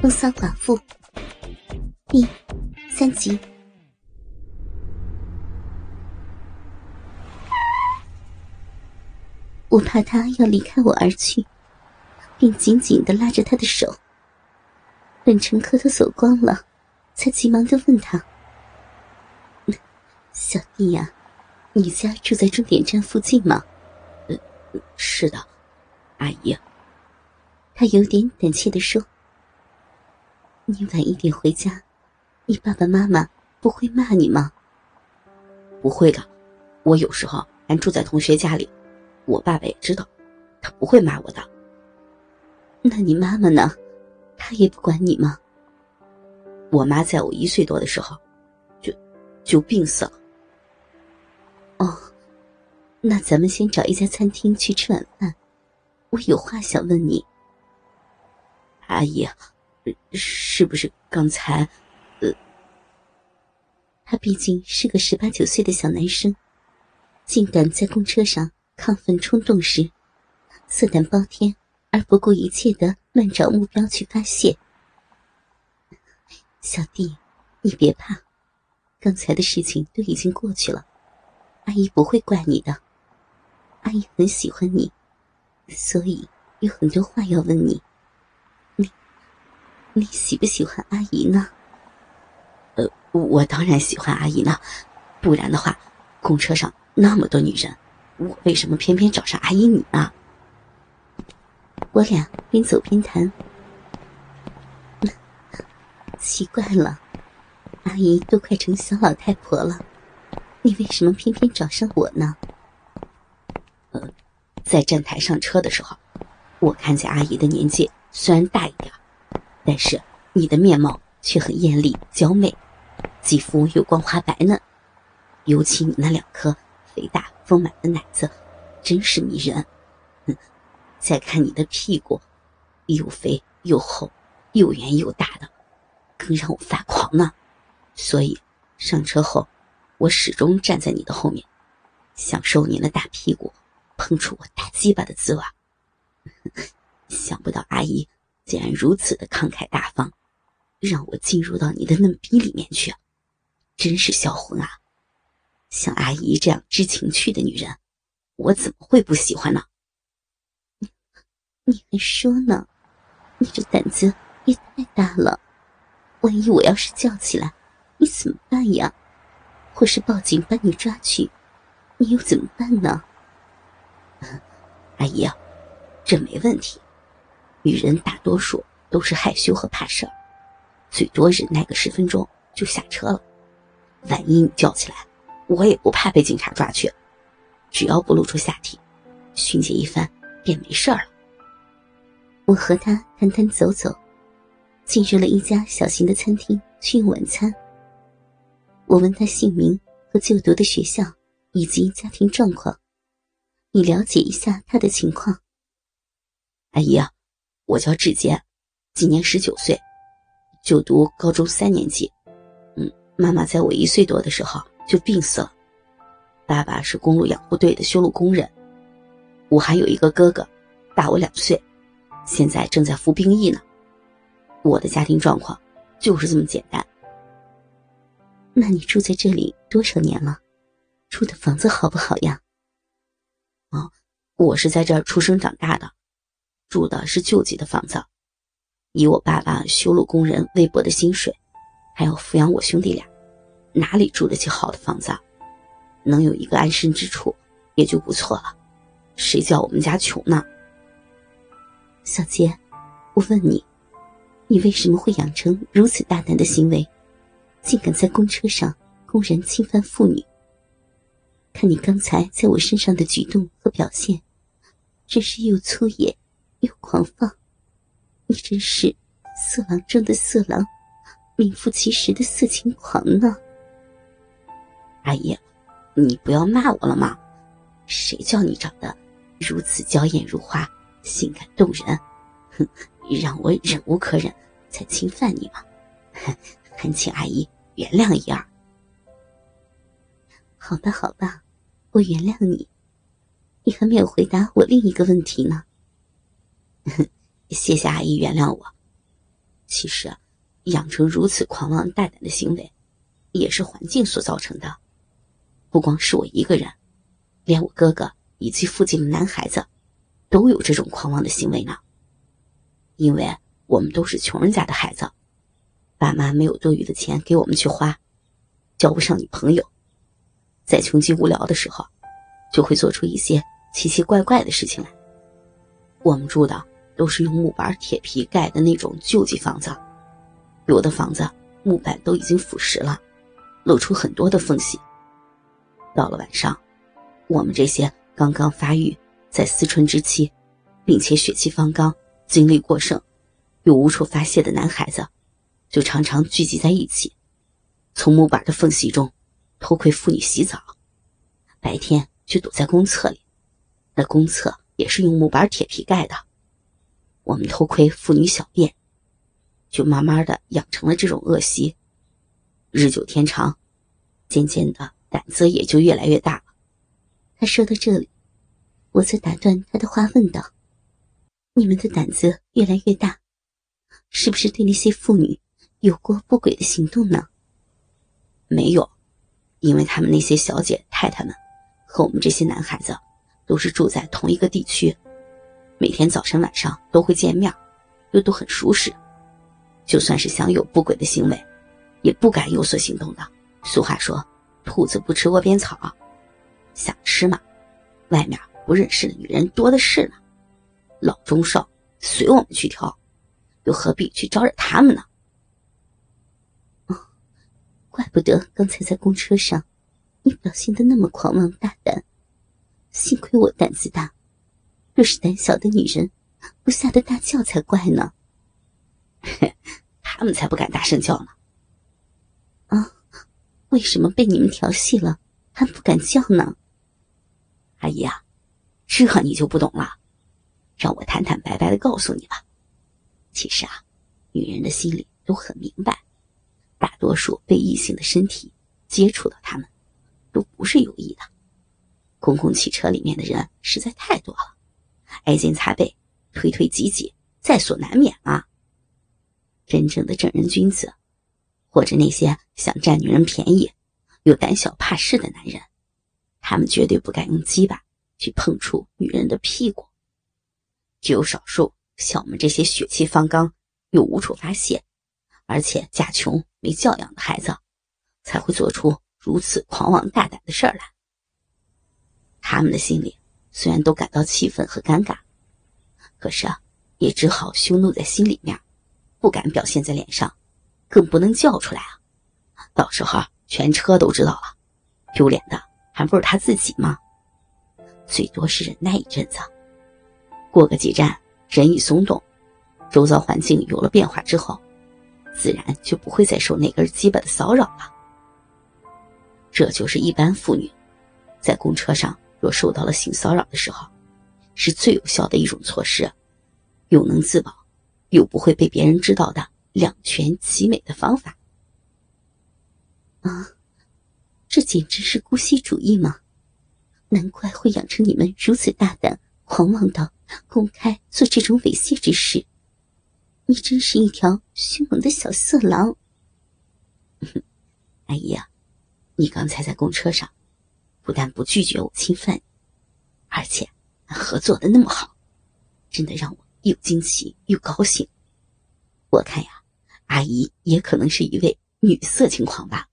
风骚寡妇第三集。我怕他要离开我而去，便紧紧的拉着他的手。等乘客都走光了，才急忙的问他：“小弟呀，你家住在终点站附近吗？”“呃，是的，阿姨。”他有点胆怯的说。你晚一点回家，你爸爸妈妈不会骂你吗？不会的，我有时候还住在同学家里，我爸爸也知道，他不会骂我的。那你妈妈呢？她也不管你吗？我妈在我一岁多的时候，就就病死了。哦，那咱们先找一家餐厅去吃晚饭，我有话想问你，阿姨。是不是刚才？呃，他毕竟是个十八九岁的小男生，竟敢在公车上亢奋冲动时，色胆包天而不顾一切的乱找目标去发泄。小弟，你别怕，刚才的事情都已经过去了，阿姨不会怪你的。阿姨很喜欢你，所以有很多话要问你。你喜不喜欢阿姨呢？呃，我当然喜欢阿姨呢，不然的话，公车上那么多女人，我为什么偏偏找上阿姨你呢？我俩边走边谈。奇怪了，阿姨都快成小老太婆了，你为什么偏偏找上我呢？呃，在站台上车的时候，我看见阿姨的年纪虽然大。但是你的面貌却很艳丽娇媚，肌肤又光滑白嫩，尤其你那两颗肥大丰满的奶子，真是迷人。嗯，再看你的屁股，又肥又厚，又圆又大的，更让我发狂呢。所以上车后，我始终站在你的后面，享受你那大屁股碰触我大鸡巴的滋味。想不到阿姨。竟然如此的慷慨大方，让我进入到你的嫩逼里面去，真是销魂啊！像阿姨这样知情趣的女人，我怎么会不喜欢呢？你还说呢？你这胆子也太大了！万一我要是叫起来，你怎么办呀？或是报警把你抓去，你又怎么办呢？阿姨啊，这没问题。女人大多数都是害羞和怕事儿，最多忍耐个十分钟就下车了。万一你叫起来，我也不怕被警察抓去，只要不露出下体，训诫一番便没事儿了。我和他谈谈走走，进入了一家小型的餐厅去用晚餐。我问他姓名和就读的学校以及家庭状况，以了解一下他的情况。阿姨啊。我叫志杰，今年十九岁，就读高中三年级。嗯，妈妈在我一岁多的时候就病死了，爸爸是公路养护队的修路工人，我还有一个哥哥，大我两岁，现在正在服兵役呢。我的家庭状况就是这么简单。那你住在这里多少年了？住的房子好不好呀？哦，我是在这儿出生长大的。住的是救济的房子，以我爸爸修路工人微薄的薪水，还要抚养我兄弟俩，哪里住得起好的房子？能有一个安身之处，也就不错了。谁叫我们家穷呢？小杰，我问你，你为什么会养成如此大胆的行为，竟敢在公车上公然侵犯妇女？看你刚才在我身上的举动和表现，真是又粗野。又狂放，你真是色狼中的色狼，名副其实的色情狂呢！阿姨，你不要骂我了吗？谁叫你长得如此娇艳如花、性感动人？哼，让我忍无可忍才侵犯你吗？恳请阿姨原谅一二。好吧，好吧，我原谅你。你还没有回答我另一个问题呢。谢谢阿姨原谅我。其实，养成如此狂妄大胆的行为，也是环境所造成的。不光是我一个人，连我哥哥以及附近的男孩子，都有这种狂妄的行为呢。因为我们都是穷人家的孩子，爸妈没有多余的钱给我们去花，交不上女朋友，在穷极无聊的时候，就会做出一些奇奇怪怪的事情来。我们住的。都是用木板、铁皮盖的那种旧级房子，有的房子木板都已经腐蚀了，露出很多的缝隙。到了晚上，我们这些刚刚发育、在思春之期，并且血气方刚、精力过剩，又无处发泄的男孩子，就常常聚集在一起，从木板的缝隙中偷窥妇女洗澡，白天却躲在公厕里，那公厕也是用木板、铁皮盖的。我们偷窥妇女小便，就慢慢的养成了这种恶习，日久天长，渐渐的胆子也就越来越大了。他说到这里，我则打断他的话，问道：“你们的胆子越来越大，是不是对那些妇女有过不轨的行动呢？”没有，因为他们那些小姐太太们和我们这些男孩子都是住在同一个地区。每天早晨晚上都会见面，又都很熟识，就算是想有不轨的行为，也不敢有所行动的。俗话说：“兔子不吃窝边草。”想吃嘛，外面不认识的女人多的是呢，老中少随我们去挑，又何必去招惹他们呢？哦，怪不得刚才在公车上，你表现的那么狂妄大胆，幸亏我胆子大。若是胆小的女人，不吓得大叫才怪呢。他们才不敢大声叫呢。啊，为什么被你们调戏了还不敢叫呢？阿姨啊，这你就不懂了。让我坦坦白白的告诉你吧。其实啊，女人的心里都很明白，大多数被异性的身体接触到他们，都不是有意的。公共汽车里面的人实在太多了。挨肩擦背，推推挤挤，在所难免啊。真正的正人君子，或者那些想占女人便宜又胆小怕事的男人，他们绝对不敢用鸡巴去碰触女人的屁股。只有少数像我们这些血气方刚又无处发泄，而且家穷没教养的孩子，才会做出如此狂妄大胆的事儿来。他们的心里。虽然都感到气愤和尴尬，可是啊，也只好羞怒在心里面，不敢表现在脸上，更不能叫出来啊！到时候全车都知道了，丢脸的还不是他自己吗？最多是忍耐一阵子，过个几站，人一松动，周遭环境有了变化之后，自然就不会再受那根鸡巴的骚扰了。这就是一般妇女在公车上。若受到了性骚扰的时候，是最有效的一种措施，又能自保，又不会被别人知道的两全其美的方法。啊，这简直是姑息主义嘛！难怪会养成你们如此大胆、狂妄到公开做这种猥亵之事。你真是一条凶猛的小色狼！阿姨啊，你刚才在公车上。不但不拒绝我侵犯，而且合作的那么好，真的让我又惊奇又高兴。我看呀，阿姨也可能是一位女色情狂吧。